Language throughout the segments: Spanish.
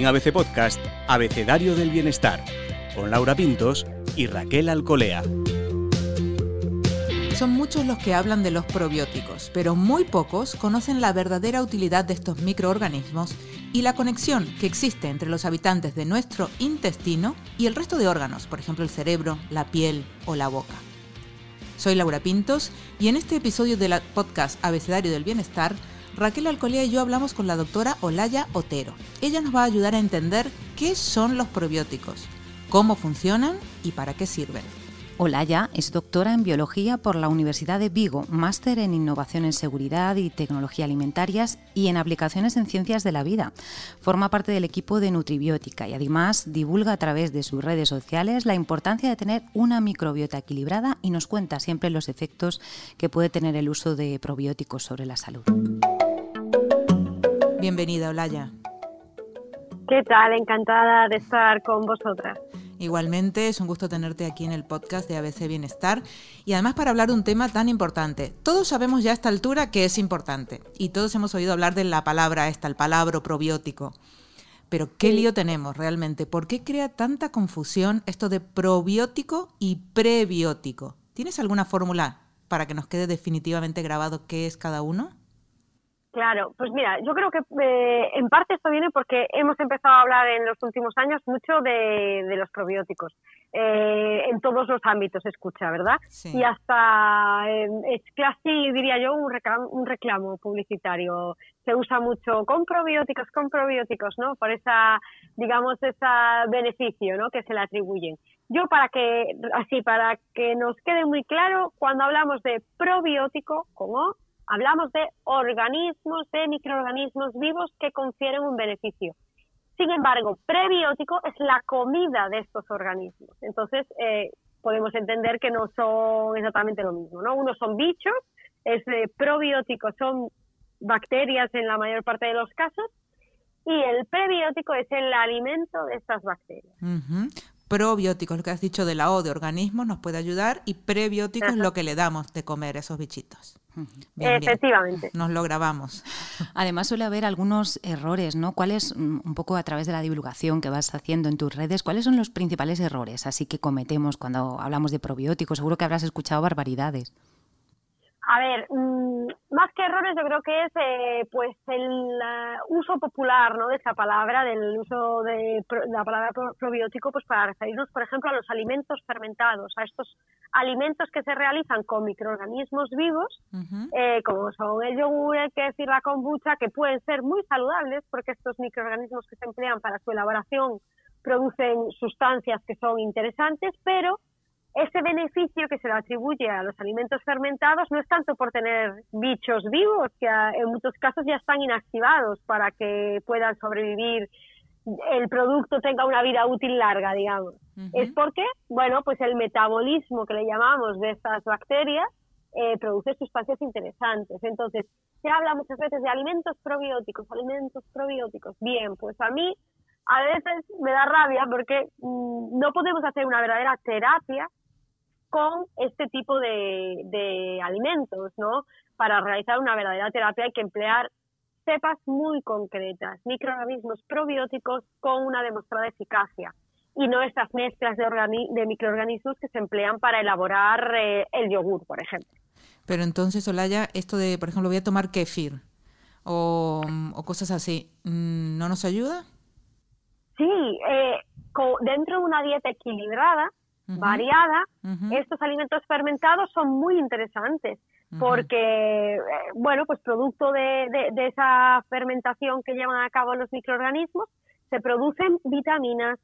en ABC Podcast Abecedario del Bienestar, con Laura Pintos y Raquel Alcolea. Son muchos los que hablan de los probióticos, pero muy pocos conocen la verdadera utilidad de estos microorganismos y la conexión que existe entre los habitantes de nuestro intestino y el resto de órganos, por ejemplo el cerebro, la piel o la boca. Soy Laura Pintos y en este episodio del podcast Abecedario del Bienestar, Raquel Alcolea y yo hablamos con la doctora Olaya Otero. Ella nos va a ayudar a entender qué son los probióticos, cómo funcionan y para qué sirven. Olaya es doctora en biología por la Universidad de Vigo, máster en innovación en seguridad y tecnología alimentarias y en aplicaciones en ciencias de la vida. Forma parte del equipo de Nutribiótica y además divulga a través de sus redes sociales la importancia de tener una microbiota equilibrada y nos cuenta siempre los efectos que puede tener el uso de probióticos sobre la salud. Bienvenida, Olaya. ¿Qué tal? Encantada de estar con vosotras. Igualmente, es un gusto tenerte aquí en el podcast de ABC Bienestar y además para hablar de un tema tan importante. Todos sabemos ya a esta altura que es importante y todos hemos oído hablar de la palabra esta, el palabra probiótico. Pero qué lío tenemos realmente. ¿Por qué crea tanta confusión esto de probiótico y prebiótico? ¿Tienes alguna fórmula para que nos quede definitivamente grabado qué es cada uno? Claro, pues mira, yo creo que eh, en parte esto viene porque hemos empezado a hablar en los últimos años mucho de, los probióticos. Eh, en todos los ámbitos se escucha, ¿verdad? Y hasta es casi, diría yo, un reclamo, un reclamo publicitario. Se usa mucho con probióticos, con probióticos, ¿no? Por esa, digamos, ese beneficio, ¿no? Que se le atribuyen. Yo para que, así, para que nos quede muy claro, cuando hablamos de probiótico, como Hablamos de organismos, de microorganismos vivos que confieren un beneficio. Sin embargo, prebiótico es la comida de estos organismos. Entonces, eh, podemos entender que no son exactamente lo mismo, ¿no? Unos son bichos, es eh, probiótico son bacterias en la mayor parte de los casos, y el prebiótico es el alimento de estas bacterias probióticos, lo que has dicho de la O de organismos, nos puede ayudar y prebióticos es lo que le damos de comer a esos bichitos. Efectivamente. Nos lo grabamos. Además suele haber algunos errores, ¿no? ¿Cuáles, mm, un poco a través de la divulgación que vas haciendo en tus redes, cuáles son los principales errores así que cometemos cuando hablamos de probióticos? Seguro que habrás escuchado barbaridades. A ver, mm, más que errores, yo creo que es eh, pues el uso popular ¿no? de esa palabra, del uso de la palabra probiótico, pues para referirnos, por ejemplo, a los alimentos fermentados, a estos alimentos que se realizan con microorganismos vivos, eh, como son el yogur, el queso y la kombucha, que pueden ser muy saludables porque estos microorganismos que se emplean para su elaboración producen sustancias que son interesantes, pero ese beneficio que se le atribuye a los alimentos fermentados no es tanto por tener bichos vivos, que en muchos casos ya están inactivados para que puedan sobrevivir, el producto tenga una vida útil larga, digamos. Es porque, bueno, pues el metabolismo que le llamamos de estas bacterias eh, produce sustancias interesantes. Entonces, se habla muchas veces de alimentos probióticos, alimentos probióticos. Bien, pues a mí a veces me da rabia porque mm, no podemos hacer una verdadera terapia con este tipo de, alimentos, ¿no? Para realizar una verdadera terapia hay que emplear cepas muy concretas, microorganismos probióticos con una demostrada eficacia y no estas mezclas de, de microorganismos que se emplean para elaborar eh, el yogur, por ejemplo. Pero entonces, Olaya, esto de, por ejemplo, voy a tomar kefir o, cosas así, mm, ¿no nos ayuda? Sí, eh, dentro de una dieta equilibrada, variada, estos alimentos fermentados son muy interesantes porque, eh, bueno, pues producto de, esa fermentación que llevan a cabo los microorganismos, se producen vitaminas,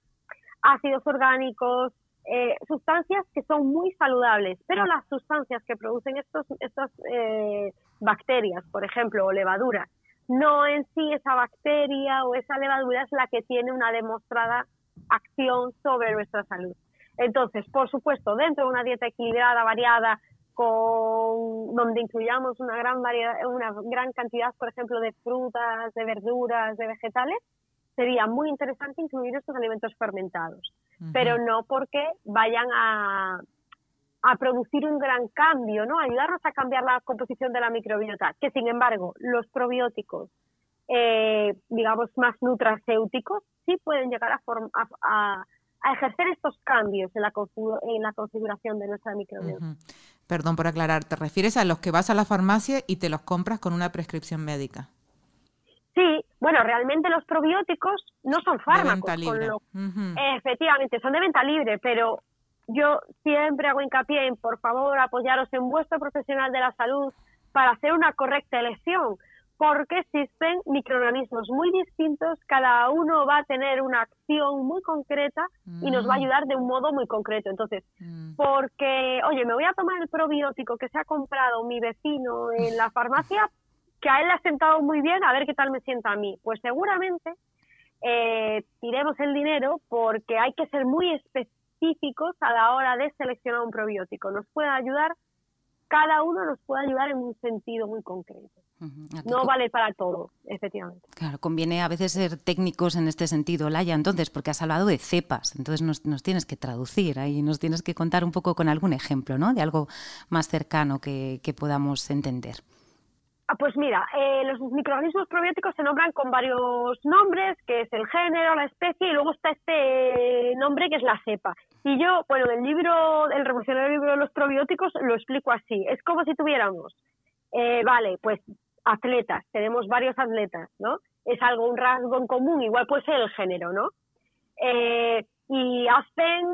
ácidos orgánicos, eh, sustancias que son muy saludables, pero las sustancias que producen estos, estas eh, bacterias, por ejemplo, o levaduras, no en sí esa bacteria o esa levadura es la que tiene una demostrada acción sobre nuestra salud. Entonces, por supuesto, dentro de una dieta equilibrada, variada, con donde incluyamos una gran variedad, una gran cantidad, por ejemplo, de frutas, de verduras, de vegetales, sería muy interesante incluir estos alimentos fermentados, pero no porque vayan a, a producir un gran cambio, ¿no? Ayudarnos a cambiar la composición de la microbiota, que sin embargo, los probióticos eh, digamos, más nutracéuticos, sí pueden llegar a, a, a, ejercer estos cambios en la, en la configuración de nuestra microbiota. Perdón por aclarar, ¿te refieres a los que vas a la farmacia y te los compras con una prescripción médica? Sí, bueno, realmente los probióticos no son fármacos. Efectivamente, son de venta libre, pero yo siempre hago hincapié en, por favor, apoyaros en vuestro profesional de la salud para hacer una correcta elección, porque existen microorganismos muy distintos, cada uno va a tener una acción muy concreta y nos va a mm. ayudar de un modo muy concreto. Entonces, mm. porque, oye, me voy a tomar el probiótico que se ha comprado mi vecino en la farmacia, que a él le ha sentado muy bien, a ver qué tal me sienta a mí. Pues seguramente eh, tiremos el dinero porque hay que ser muy específicos a la hora de seleccionar un probiótico. Nos puede ayudar, cada uno nos puede ayudar en un sentido muy concreto. No vale para todo, efectivamente. Claro, conviene a veces ser técnicos en este sentido, Laia, entonces, porque has hablado de cepas, entonces nos, nos, tienes que traducir ahí, nos tienes que contar un poco con algún ejemplo, ¿no? De algo más cercano que, que podamos entender. Ah, pues mira, eh, los microorganismos probióticos se nombran con varios nombres, que es el género, la especie, y luego está este nombre que es la cepa. Y yo, bueno, el libro, el revolucionario libro de los probióticos, lo explico así. Es como si tuviéramos, eh, vale, pues atletas, tenemos varios atletas, ¿no? Es algo, un rasgo en común, igual puede ser el género, ¿no? Eh, y hacen,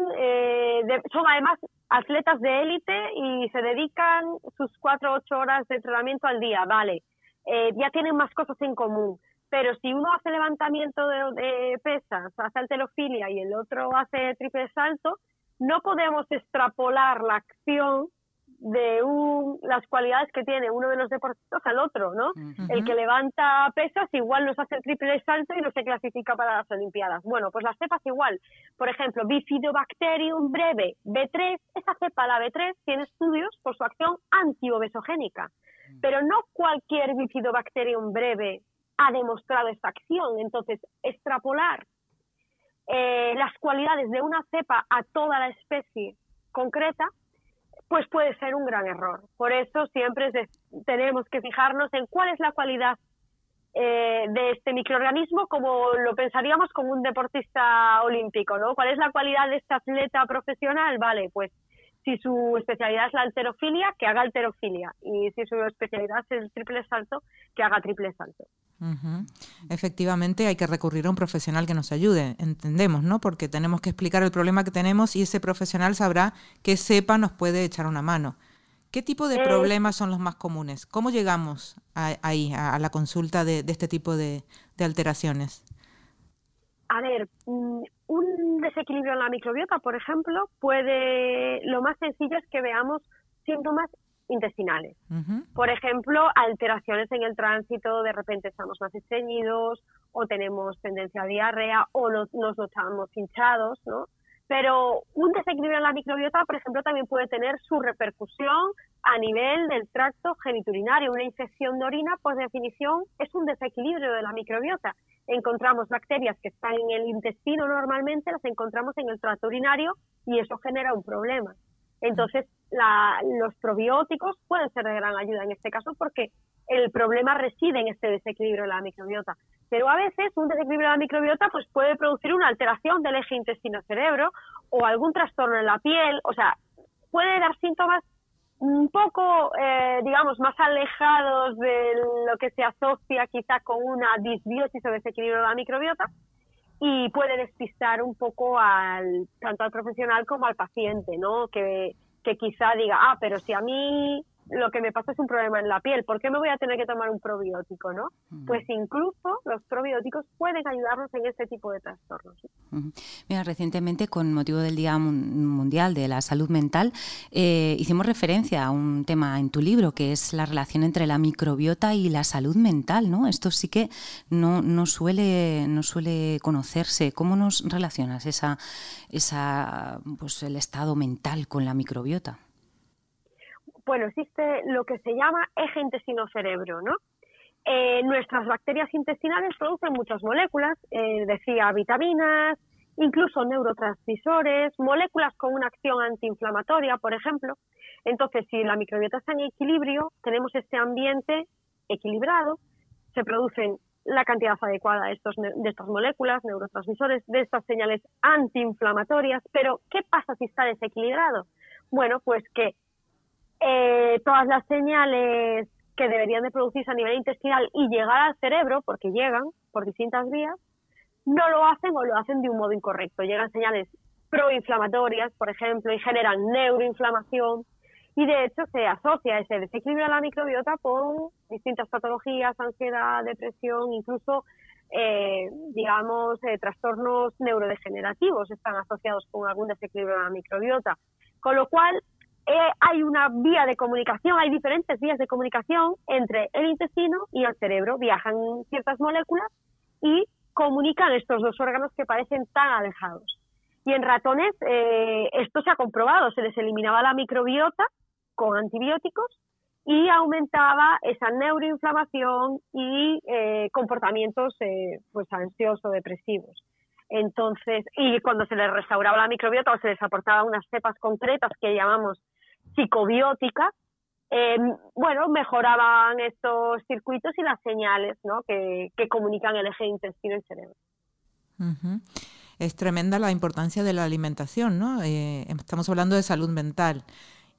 son además atletas de élite y se dedican sus cuatro o ocho horas de entrenamiento al día, vale, eh, ya tienen más cosas en común. Pero si uno hace levantamiento de, pesas, hace alterofilia y el otro hace triple salto, no podemos extrapolar la acción de un, las cualidades que tiene uno de los deportistas al otro, ¿no? El que levanta pesas igual nos hace el triple salto y no se clasifica para las Olimpiadas. Bueno, pues las cepas igual. Por ejemplo, Bifidobacterium breve B3, esa cepa, la B3, tiene estudios por su acción antiobesogénica. Pero no cualquier Bifidobacterium breve ha demostrado esta acción. Entonces, extrapolar eh, las cualidades de una cepa a toda la especie concreta pues puede ser un gran error. Por eso siempre tenemos que fijarnos en cuál es la cualidad eh, de este microorganismo como lo pensaríamos como un deportista olímpico, ¿no? ¿Cuál es la cualidad de este atleta profesional? Vale, pues si su especialidad es la alterofilia, que haga alterofilia. Y si su especialidad es el triple salto, que haga triple salto. Efectivamente, hay que recurrir a un profesional que nos ayude, entendemos, ¿no? Porque tenemos que explicar el problema que tenemos y ese profesional sabrá que sepa nos puede echar una mano. ¿Qué tipo de eh, problemas son los más comunes? ¿Cómo llegamos ahí, a, la consulta de, este tipo de, alteraciones? A ver, mm, un desequilibrio en la microbiota, por ejemplo, puede, lo más sencillo es que veamos síntomas intestinales. Por ejemplo, alteraciones en el tránsito, de repente estamos más estreñidos o tenemos tendencia a diarrea o nos, nos notamos hinchados, ¿no? Pero un desequilibrio en la microbiota, por ejemplo, también puede tener su repercusión a nivel del tracto geniturinario. Una infección de orina, por definición, es un desequilibrio de la microbiota. Encontramos bacterias que están en el intestino normalmente, las encontramos en el tracto urinario y eso genera un problema. Entonces, los probióticos pueden ser de gran ayuda en este caso porque el problema reside en este desequilibrio de la microbiota. Pero a veces un desequilibrio de la microbiota pues, puede producir una alteración del eje intestino-cerebro o algún trastorno en la piel. O sea, puede dar síntomas un poco, eh, digamos, más alejados de lo que se asocia quizá con una disbiosis o desequilibrio de la microbiota y puede despistar un poco al tanto al profesional como al paciente, ¿no? Que, que quizá diga, ah, pero si a mí lo que me pasa es un problema en la piel, ¿por qué me voy a tener que tomar un probiótico, no? Pues incluso los probióticos pueden ayudarnos en este tipo de trastornos. Mira, recientemente, con motivo del Día Mundial de la Salud Mental, eh, hicimos referencia a un tema en tu libro, que es la relación entre la microbiota y la salud mental, ¿no? Esto sí que no, no, suele, no suele conocerse. ¿Cómo nos relacionas esa, esa, pues, el estado mental con la microbiota? Bueno, existe lo que se llama eje intestino-cerebro, ¿no? Eh, nuestras bacterias intestinales producen muchas moléculas, eh, decía vitaminas, incluso neurotransmisores, moléculas con una acción antiinflamatoria, por ejemplo. Entonces, si la microbiota está en equilibrio, tenemos este ambiente equilibrado, se producen la cantidad adecuada de, estos, de estas moléculas, neurotransmisores, de estas señales antiinflamatorias, pero ¿qué pasa si está desequilibrado? Bueno, pues que eh, todas las señales que deberían de producirse a nivel intestinal y llegar al cerebro, porque llegan por distintas vías, no lo hacen o lo hacen de un modo incorrecto. Llegan señales proinflamatorias, por ejemplo, y generan neuroinflamación, y de hecho se asocia ese desequilibrio de la microbiota con distintas patologías, ansiedad, depresión, incluso, eh, digamos, eh, trastornos neurodegenerativos están asociados con algún desequilibrio de la microbiota. Con lo cual, eh, hay una vía de comunicación, hay diferentes vías de comunicación entre el intestino y el cerebro. Viajan ciertas moléculas y comunican estos dos órganos que parecen tan alejados. Y en ratones esto se ha comprobado, se les eliminaba la microbiota con antibióticos y aumentaba esa neuroinflamación y eh, comportamientos eh, pues ansioso-depresivos. Entonces, y cuando se les restauraba la microbiota o se les aportaba unas cepas concretas que llamamos psicobióticas, eh, bueno, mejoraban estos circuitos y las señales ¿no? que, comunican el eje intestino y cerebro. Es tremenda la importancia de la alimentación, ¿no? estamos hablando de salud mental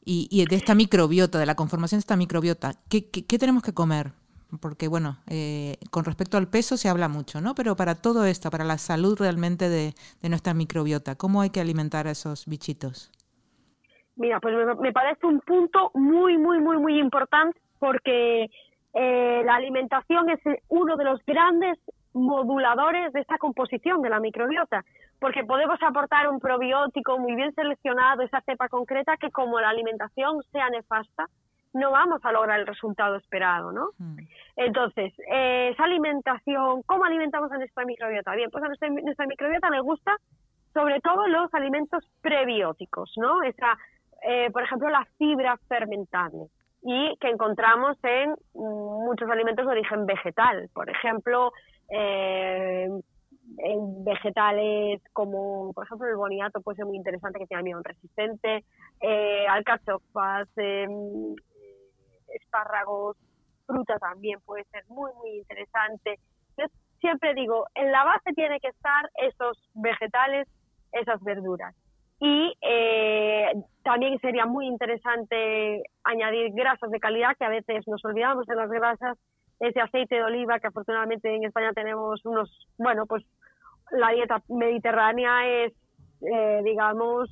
y, de esta microbiota, de la conformación de esta microbiota. ¿Qué, qué, tenemos que comer? Porque, bueno, eh, con respecto al peso se habla mucho, ¿no? Pero para todo esto, para la salud realmente de, nuestra microbiota, ¿cómo hay que alimentar a esos bichitos? Mira, pues me, parece un punto muy, muy, muy, muy importante porque eh, la alimentación es uno de los grandes moduladores de esta composición de la microbiota, porque podemos aportar un probiótico muy bien seleccionado, esa cepa concreta, que como la alimentación sea nefasta, no vamos a lograr el resultado esperado, ¿no? Hmm. Entonces, eh, esa alimentación, ¿cómo alimentamos a nuestra microbiota? Bien, pues a nuestra, microbiota le gusta sobre todo los alimentos prebióticos, ¿no? Esa, eh, por ejemplo, la fibra fermentable y que encontramos en mm, muchos alimentos de origen vegetal. Por ejemplo, eh, en vegetales como, por ejemplo, el boniato puede ser muy interesante, que tiene almidón resistente, eh, alcachofas, em, espárragos, fruta también puede ser muy, muy interesante. Yo siempre digo, en la base tiene que estar esos vegetales, esas verduras. Y eh, también sería muy interesante añadir grasas de calidad, que a veces nos olvidamos de las grasas ese aceite de oliva que afortunadamente en España tenemos unos, bueno, pues la dieta mediterránea es, eh, digamos,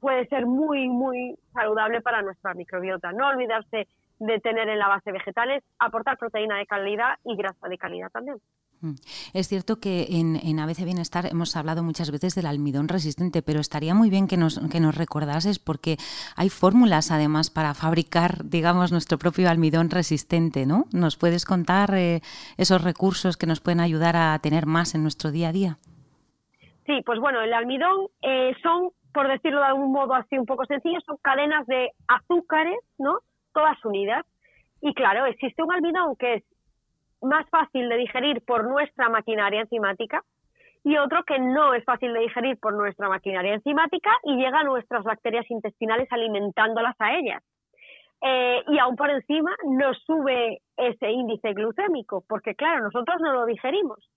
puede ser muy, muy saludable para nuestra microbiota. No olvidarse de tener en la base vegetales, aportar proteína de calidad y grasa de calidad también. Mm. Es cierto que en, en ABC Bienestar hemos hablado muchas veces del almidón resistente, pero estaría muy bien que nos, que nos recordases porque hay fórmulas además para fabricar, digamos, nuestro propio almidón resistente, ¿no? ¿Nos puedes contar eh, esos recursos que nos pueden ayudar a tener más en nuestro día a día? Sí, pues bueno, el almidón eh, son, por decirlo de algún modo así un poco sencillo, son cadenas de azúcares, ¿no? Todas unidas. Y claro, existe un almidón que es más fácil de digerir por nuestra maquinaria enzimática y otro que no es fácil de digerir por nuestra maquinaria enzimática y llega a nuestras bacterias intestinales alimentándolas a ellas. Eh, y aún por encima nos sube ese índice glucémico, porque claro, nosotros no lo digerimos.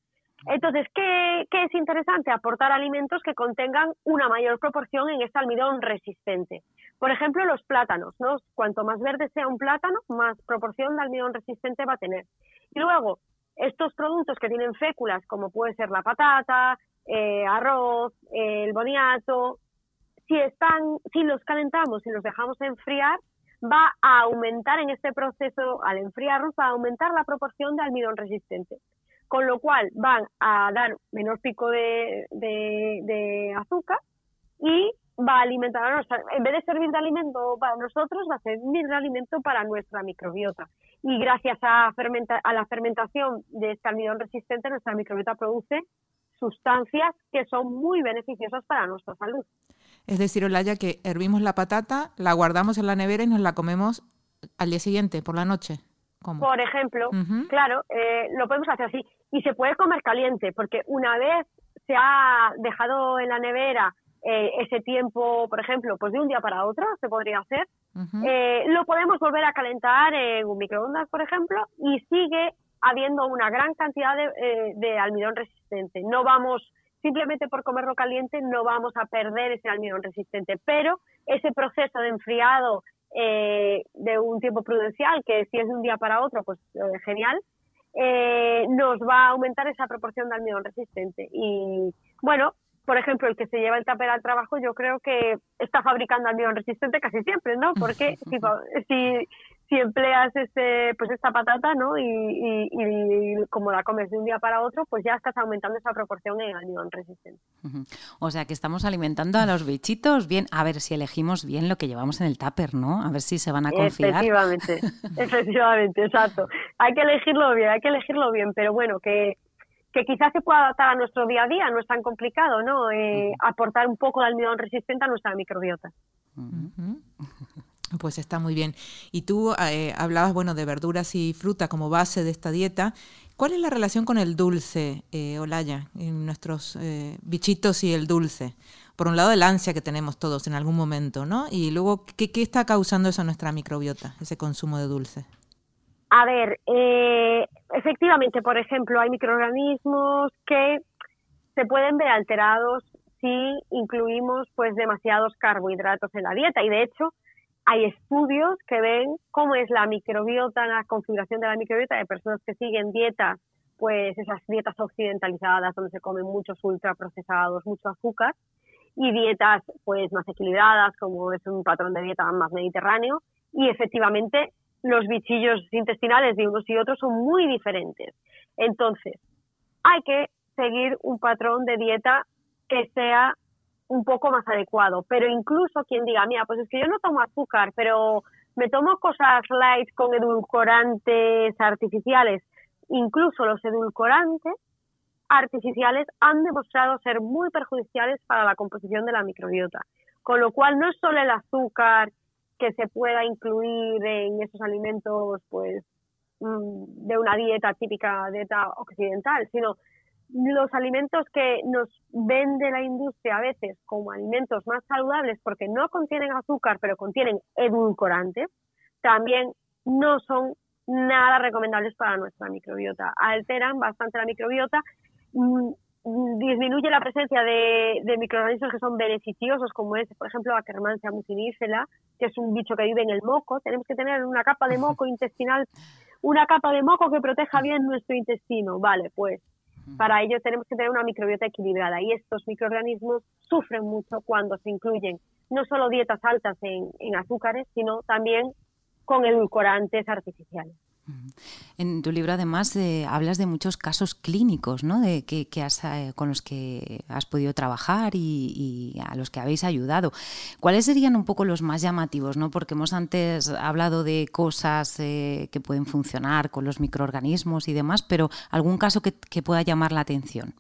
Entonces, ¿qué, ¿qué, es interesante? Aportar alimentos que contengan una mayor proporción en este almidón resistente. Por ejemplo, los plátanos, ¿no? Cuanto más verde sea un plátano, más proporción de almidón resistente va a tener. Y luego, estos productos que tienen féculas, como puede ser la patata, eh, arroz, el boniato, si están, si los calentamos y los dejamos enfriar, va a aumentar en este proceso, al enfriarlos, va a aumentar la proporción de almidón resistente. Con lo cual van a dar menor pico de, de azúcar y va a alimentar a nuestra, en vez de servir de alimento para nosotros, va a servir de alimento para nuestra microbiota. Y gracias a, a la fermentación de este almidón resistente, nuestra microbiota produce sustancias que son muy beneficiosas para nuestra salud. Es decir, Olaya, que hervimos la patata, la guardamos en la nevera y nos la comemos al día siguiente, por la noche. Por ejemplo, claro, eh, lo podemos hacer así. Y se puede comer caliente, porque una vez se ha dejado en la nevera eh, ese tiempo, por ejemplo, pues de un día para otro se podría hacer. Eh, lo podemos volver a calentar en un microondas, por ejemplo, y sigue habiendo una gran cantidad de, de almidón resistente. No vamos simplemente por comerlo caliente no vamos a perder ese almidón resistente, pero ese proceso de enfriado eh, de un tiempo prudencial, que si es de un día para otro, pues eh, genial, eh, nos va a aumentar esa proporción de almidón resistente. Y bueno, por ejemplo, el que se lleva el tupper al trabajo, yo creo que está fabricando almidón resistente casi siempre, ¿no? Porque si, si, si empleas este, pues esta patata, ¿no? Y, y, como la comes de un día para otro, pues ya estás aumentando esa proporción en almidón resistente. O sea que estamos alimentando a los bichitos bien, a ver si elegimos bien lo que llevamos en el tupper, ¿no? A ver si se van a confiar. Efectivamente, efectivamente, exacto. Hay que elegirlo bien, hay que elegirlo bien, pero bueno, que que quizás se pueda adaptar a nuestro día a día, no es tan complicado, ¿no? Eh, aportar un poco de almidón resistente a nuestra microbiota. Pues está muy bien. Y tú eh, hablabas, bueno, de verduras y fruta como base de esta dieta. ¿Cuál es la relación con el dulce, eh, Olaya, en nuestros eh, bichitos y el dulce? Por un lado, el ansia que tenemos todos en algún momento, ¿no? Y luego, ¿qué, qué está causando eso a nuestra microbiota, ese consumo de dulce? A ver, eh, efectivamente, por ejemplo, hay microorganismos que se pueden ver alterados si incluimos pues demasiados carbohidratos en la dieta y de hecho hay estudios que ven cómo es la microbiota, la configuración de la microbiota de personas que siguen dietas, pues esas dietas occidentalizadas donde se comen muchos ultraprocesados, mucho azúcar, y dietas pues más equilibradas, como es un patrón de dieta más mediterráneo, y efectivamente los bichillos intestinales de unos y otros son muy diferentes. Entonces, hay que seguir un patrón de dieta que sea un poco más adecuado. Pero incluso quien diga, mira, pues es que yo no tomo azúcar, pero me tomo cosas light con edulcorantes artificiales. Incluso los edulcorantes artificiales han demostrado ser muy perjudiciales para la composición de la microbiota. Con lo cual no es solo el azúcar que se pueda incluir en esos alimentos pues mm, de una dieta típica dieta occidental, sino los alimentos que nos vende la industria a veces como alimentos más saludables porque no contienen azúcar pero contienen edulcorantes, también no son nada recomendables para nuestra microbiota. Alteran bastante la microbiota, mm, disminuye la presencia de, microorganismos que son beneficiosos, como es, por ejemplo, Akkermansia mucinífera, que es un bicho que vive en el moco. Tenemos que tener una capa de moco intestinal, una capa de moco que proteja bien nuestro intestino. Vale, pues para ello tenemos que tener una microbiota equilibrada y estos microorganismos sufren mucho cuando se incluyen no solo dietas altas en, azúcares, sino también con edulcorantes artificiales. En tu libro además eh, hablas de muchos casos clínicos ¿no? de que, has, eh, con los que has podido trabajar y, a los que habéis ayudado. ¿Cuáles serían un poco los más llamativos? ¿no? Porque hemos antes hablado de cosas eh, que pueden funcionar con los microorganismos y demás, pero algún caso que, que pueda llamar la atención.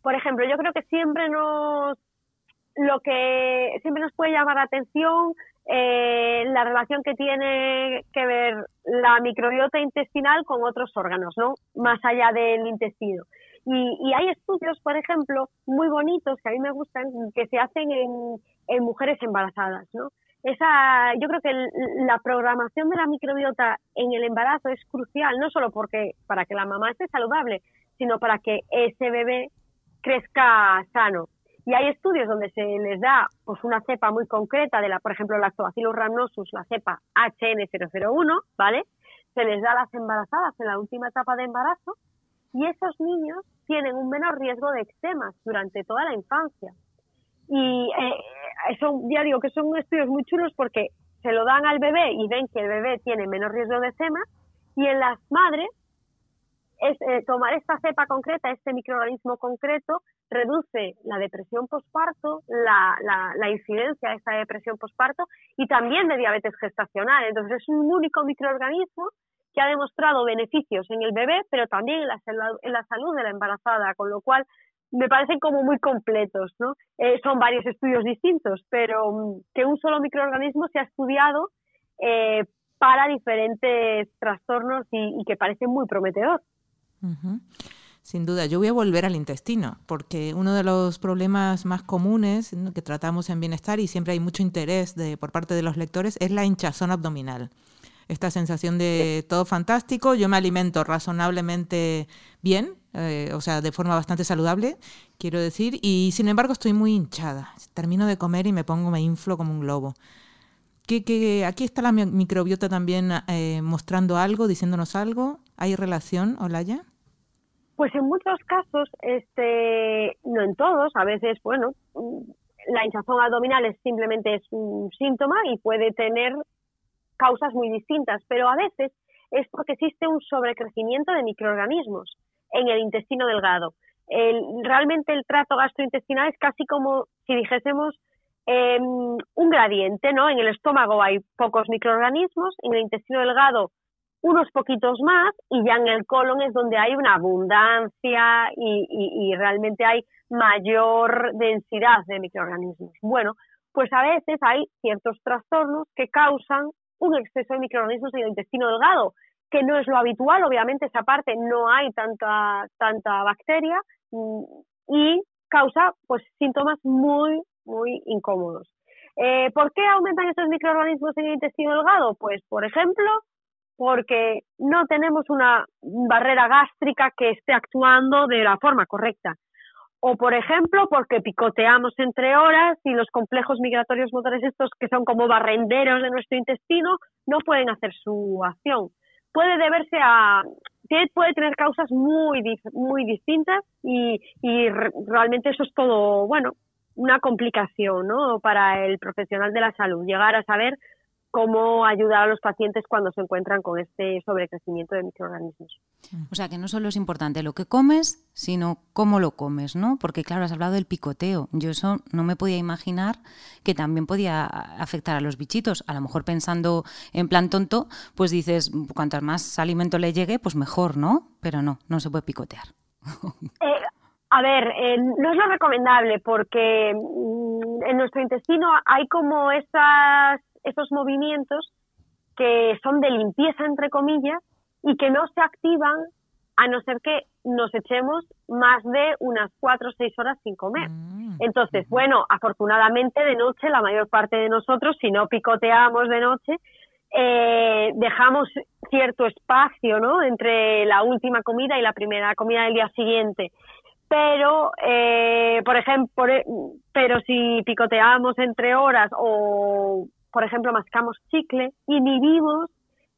Por ejemplo, yo creo que siempre nos lo que siempre nos puede llamar la atención eh, la relación que tiene que ver la microbiota intestinal con otros órganos, ¿no? Más allá del intestino. Y, hay estudios, por ejemplo, muy bonitos que a mí me gustan, que se hacen en, mujeres embarazadas, ¿no? Esa, yo creo que la programación de la microbiota en el embarazo es crucial, no solo porque para que la mamá esté saludable, sino para que ese bebé crezca sano. Y hay estudios donde se les da pues, una cepa muy concreta de la, por ejemplo, Lactobacillus rhamnosus, la cepa HN001, ¿vale? Se les da a las embarazadas en la última etapa de embarazo y esos niños tienen un menor riesgo de eczemas durante toda la infancia. Y eh, son, ya digo que son estudios muy chulos porque se lo dan al bebé y ven que el bebé tiene menor riesgo de eczemas y en las madres es eh, tomar esta cepa concreta, este microorganismo concreto, reduce la depresión posparto, la, la, incidencia de esta depresión posparto y también de diabetes gestacional. Entonces es un único microorganismo que ha demostrado beneficios en el bebé, pero también en la, en la salud de la embarazada, con lo cual me parecen como muy completos, ¿no? Eh, son varios estudios distintos, pero mm, que un solo microorganismo se ha estudiado eh, para diferentes trastornos y, y que parece muy prometedor. Sin duda, yo voy a volver al intestino, porque uno de los problemas más comunes que tratamos en bienestar y siempre hay mucho interés de, por parte de los lectores es la hinchazón abdominal. esta sensación de todo fantástico, yo me alimento razonablemente bien, eh, o sea, de forma bastante saludable, quiero decir, y sin embargo estoy muy hinchada. Termino de comer y me pongo, me inflo como un globo. Que, aquí está la microbiota también eh, mostrando algo, diciéndonos algo. ¿Hay relación, Olaya? Pues en muchos casos, este, no en todos, a veces, bueno, la hinchazón abdominal es simplemente es un síntoma y puede tener causas muy distintas, pero a veces es porque existe un sobrecrecimiento de microorganismos en el intestino delgado. realmente el trato gastrointestinal es casi como si dijésemos em, un gradiente, ¿no? En el estómago hay pocos microorganismos, en el intestino delgado unos poquitos más y ya en el colon es donde hay una abundancia y realmente hay mayor densidad de microorganismos. Bueno, pues a veces hay ciertos trastornos que causan un exceso de microorganismos en el intestino delgado, que no es lo habitual, obviamente esa parte no hay tanta, tanta bacteria y causa pues síntomas muy, muy incómodos. Eh, ¿Por qué aumentan estos microorganismos en el intestino delgado? Pues, por ejemplo, porque no tenemos una barrera gástrica que esté actuando de la forma correcta o por ejemplo porque picoteamos entre horas y los complejos migratorios motores estos que son como barrenderos de nuestro intestino no pueden hacer su acción. Puede deberse a puede tener causas muy muy distintas y, y realmente eso es todo bueno una complicación ¿no? para el profesional de la salud llegar a saber cómo ayudar a los pacientes cuando se encuentran con este sobrecrecimiento de microorganismos. O sea, que no solo es importante lo que comes, sino cómo lo comes, ¿no? Porque claro, has hablado del picoteo. Yo eso no me podía imaginar que también podía afectar a los bichitos. A lo mejor pensando en plan tonto, pues dices, cuanto más alimento le llegue, pues mejor, ¿no? Pero no, no se puede picotear. Eh, a ver, eh, no es lo recomendable porque mm, en nuestro intestino hay como esas esos movimientos que son de limpieza, entre comillas, y que no se activan a no ser que nos echemos más de unas cuatro o seis horas sin comer. Mm. Entonces, bueno, afortunadamente de noche la mayor parte de nosotros, si no picoteamos de noche, eh, dejamos cierto espacio, ¿no? Entre la última comida y la primera comida del día siguiente. Pero, eh, por ejemplo, pero si picoteamos entre horas o por ejemplo, mascamos chicle, inhibimos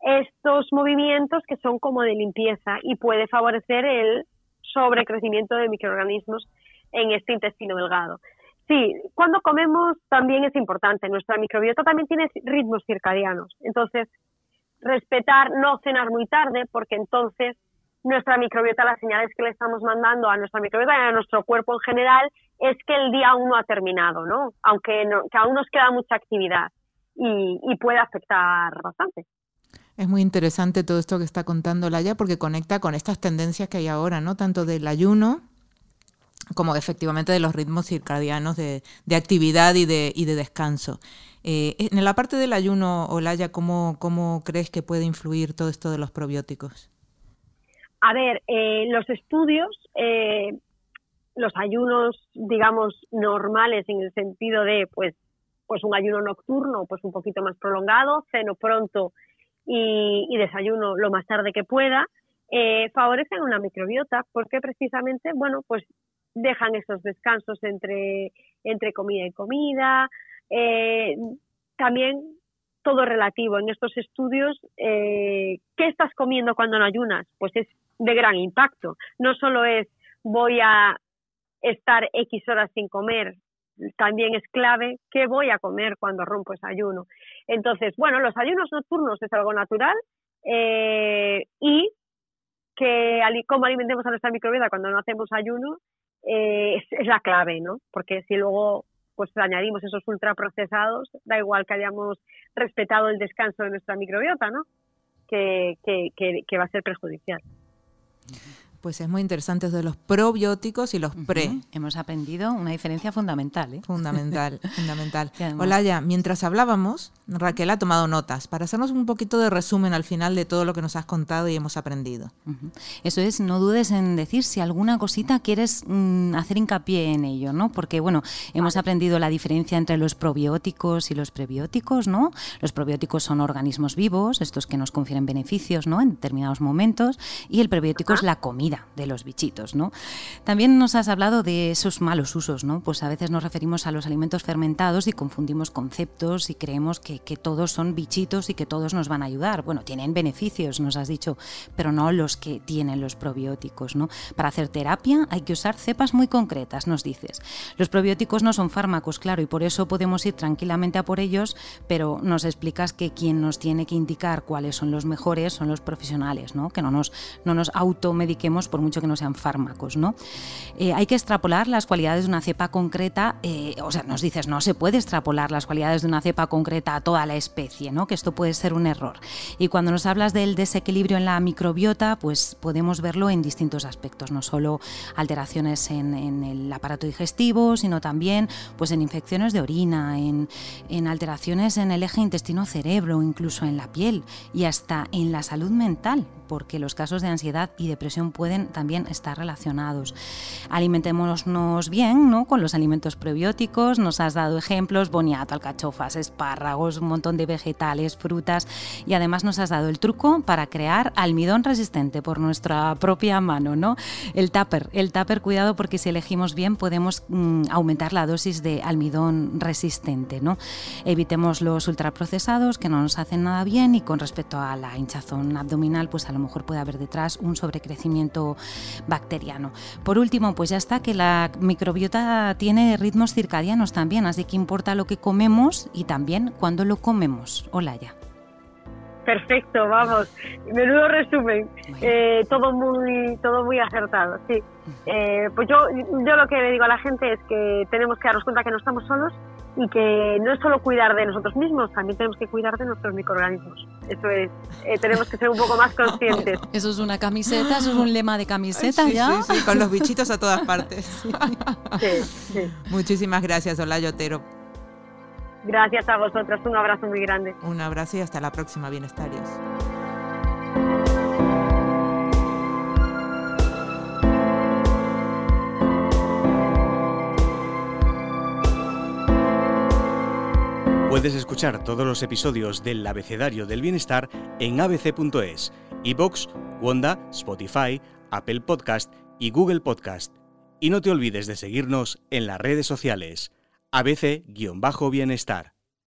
estos movimientos que son como de limpieza y puede favorecer el sobrecrecimiento de microorganismos en este intestino delgado. Sí, cuando comemos también es importante. Nuestra microbiota también tiene ritmos circadianos. Entonces, respetar, no cenar muy tarde, porque entonces nuestra microbiota, las señales que le estamos mandando a nuestra microbiota y a nuestro cuerpo en general es que el día aún no ha terminado, ¿no? Aunque que aún nos queda mucha actividad y, puede afectar bastante. Es muy interesante todo esto que está contando Laia porque conecta con estas tendencias que hay ahora, ¿no? Tanto del ayuno como efectivamente de los ritmos circadianos de, actividad y de, y de descanso. Eh, en la parte del ayuno, Olaya, ¿cómo, ¿cómo crees que puede influir todo esto de los probióticos? A ver, eh, los estudios, eh, los ayunos, digamos, normales en el sentido de, pues, pues un ayuno nocturno pues un poquito más prolongado, ceno pronto y, desayuno lo más tarde que pueda, eh, favorecen una microbiota porque precisamente, bueno, pues dejan esos descansos entre, entre comida y comida. Eh, también todo relativo en estos estudios. Eh, ¿Qué estás comiendo cuando no ayunas? Pues es de gran impacto. No solo es voy a estar X horas sin comer también es clave qué voy a comer cuando rompo ese ayuno. Entonces, bueno, los ayunos nocturnos es algo natural eh, y que cómo alimentemos a nuestra microbiota cuando no hacemos ayuno eh, es, la clave, ¿no? Porque si luego pues añadimos esos ultraprocesados, da igual que hayamos respetado el descanso de nuestra microbiota, ¿no? Que, que, que va a ser perjudicial. Pues es muy interesante de los probióticos y los pre. Hemos aprendido una diferencia fundamental. ¿eh? Fundamental, fundamental. Olaya, mientras hablábamos, Raquel ha tomado notas para hacernos un poquito de resumen al final de todo lo que nos has contado y hemos aprendido. Eso es, no dudes en decir si alguna cosita quieres mm, hacer hincapié en ello, ¿no? Porque, bueno, hemos aprendido la diferencia entre los probióticos y los prebióticos, ¿no? Los probióticos son organismos vivos, estos que nos confieren beneficios, ¿no? En determinados momentos, y el prebiótico es la comida de los bichitos, ¿no? También nos has hablado de esos malos usos, ¿no? Pues a veces nos referimos a los alimentos fermentados y confundimos conceptos y creemos que que, todos son bichitos y que todos nos van a ayudar. Bueno, tienen beneficios, nos has dicho, pero no los que tienen los probióticos. ¿no? Para hacer terapia hay que usar cepas muy concretas, nos dices. Los probióticos no son fármacos, claro, y por eso podemos ir tranquilamente a por ellos, pero nos explicas que quien nos tiene que indicar cuáles son los mejores son los profesionales, ¿no? que no nos, no nos automediquemos por mucho que no sean fármacos. ¿no? Eh, hay que extrapolar las cualidades de una cepa concreta, eh, o sea, nos dices, no se puede extrapolar las cualidades de una cepa concreta a toda la especie, ¿no? que esto puede ser un error. Y cuando nos hablas del desequilibrio en la microbiota, pues podemos verlo en distintos aspectos, no solo alteraciones en, el aparato digestivo, sino también pues, en infecciones de orina, en, en alteraciones en el eje intestino-cerebro, incluso en la piel y hasta en la salud mental porque los casos de ansiedad y depresión pueden también estar relacionados. Alimentémonos bien ¿no? con los alimentos prebióticos, nos has dado ejemplos, boniato, alcachofas, espárragos, un montón de vegetales, frutas y además nos has dado el truco para crear almidón resistente por nuestra propia mano, ¿no? El tupper, el tupper, cuidado porque si elegimos bien podemos mm, aumentar la dosis de almidón resistente, ¿no? Evitemos los ultraprocesados que no nos hacen nada bien y con respecto a la hinchazón abdominal, pues a lo mejor puede haber detrás un sobrecrecimiento bacteriano. Por último, pues ya está que la microbiota tiene ritmos circadianos también, así que importa lo que comemos y también cuándo lo comemos. Hola ya. Perfecto, vamos. Menudo resumen. Eh, todo muy todo muy acertado, sí. Eh, pues yo, yo lo que le digo a la gente es que tenemos que darnos cuenta que no estamos solos y que no es solo cuidar de nosotros mismos, también tenemos que cuidar de nuestros microorganismos. Eso es, eh, tenemos que ser un poco más conscientes. Eso es una camiseta, eso es un lema de camiseta ya. Sí, sí, con los bichitos a todas partes. Muchísimas gracias, Hola Yotero. Gracias a vosotros, un abrazo muy grande. Un abrazo y hasta la próxima, bienestarios. Puedes escuchar todos los episodios del Abecedario del Bienestar en abc.es, iBox, Wanda, Spotify, Apple Podcast y Google Podcast. Y no te olvides de seguirnos en las redes sociales. ABC-Bienestar.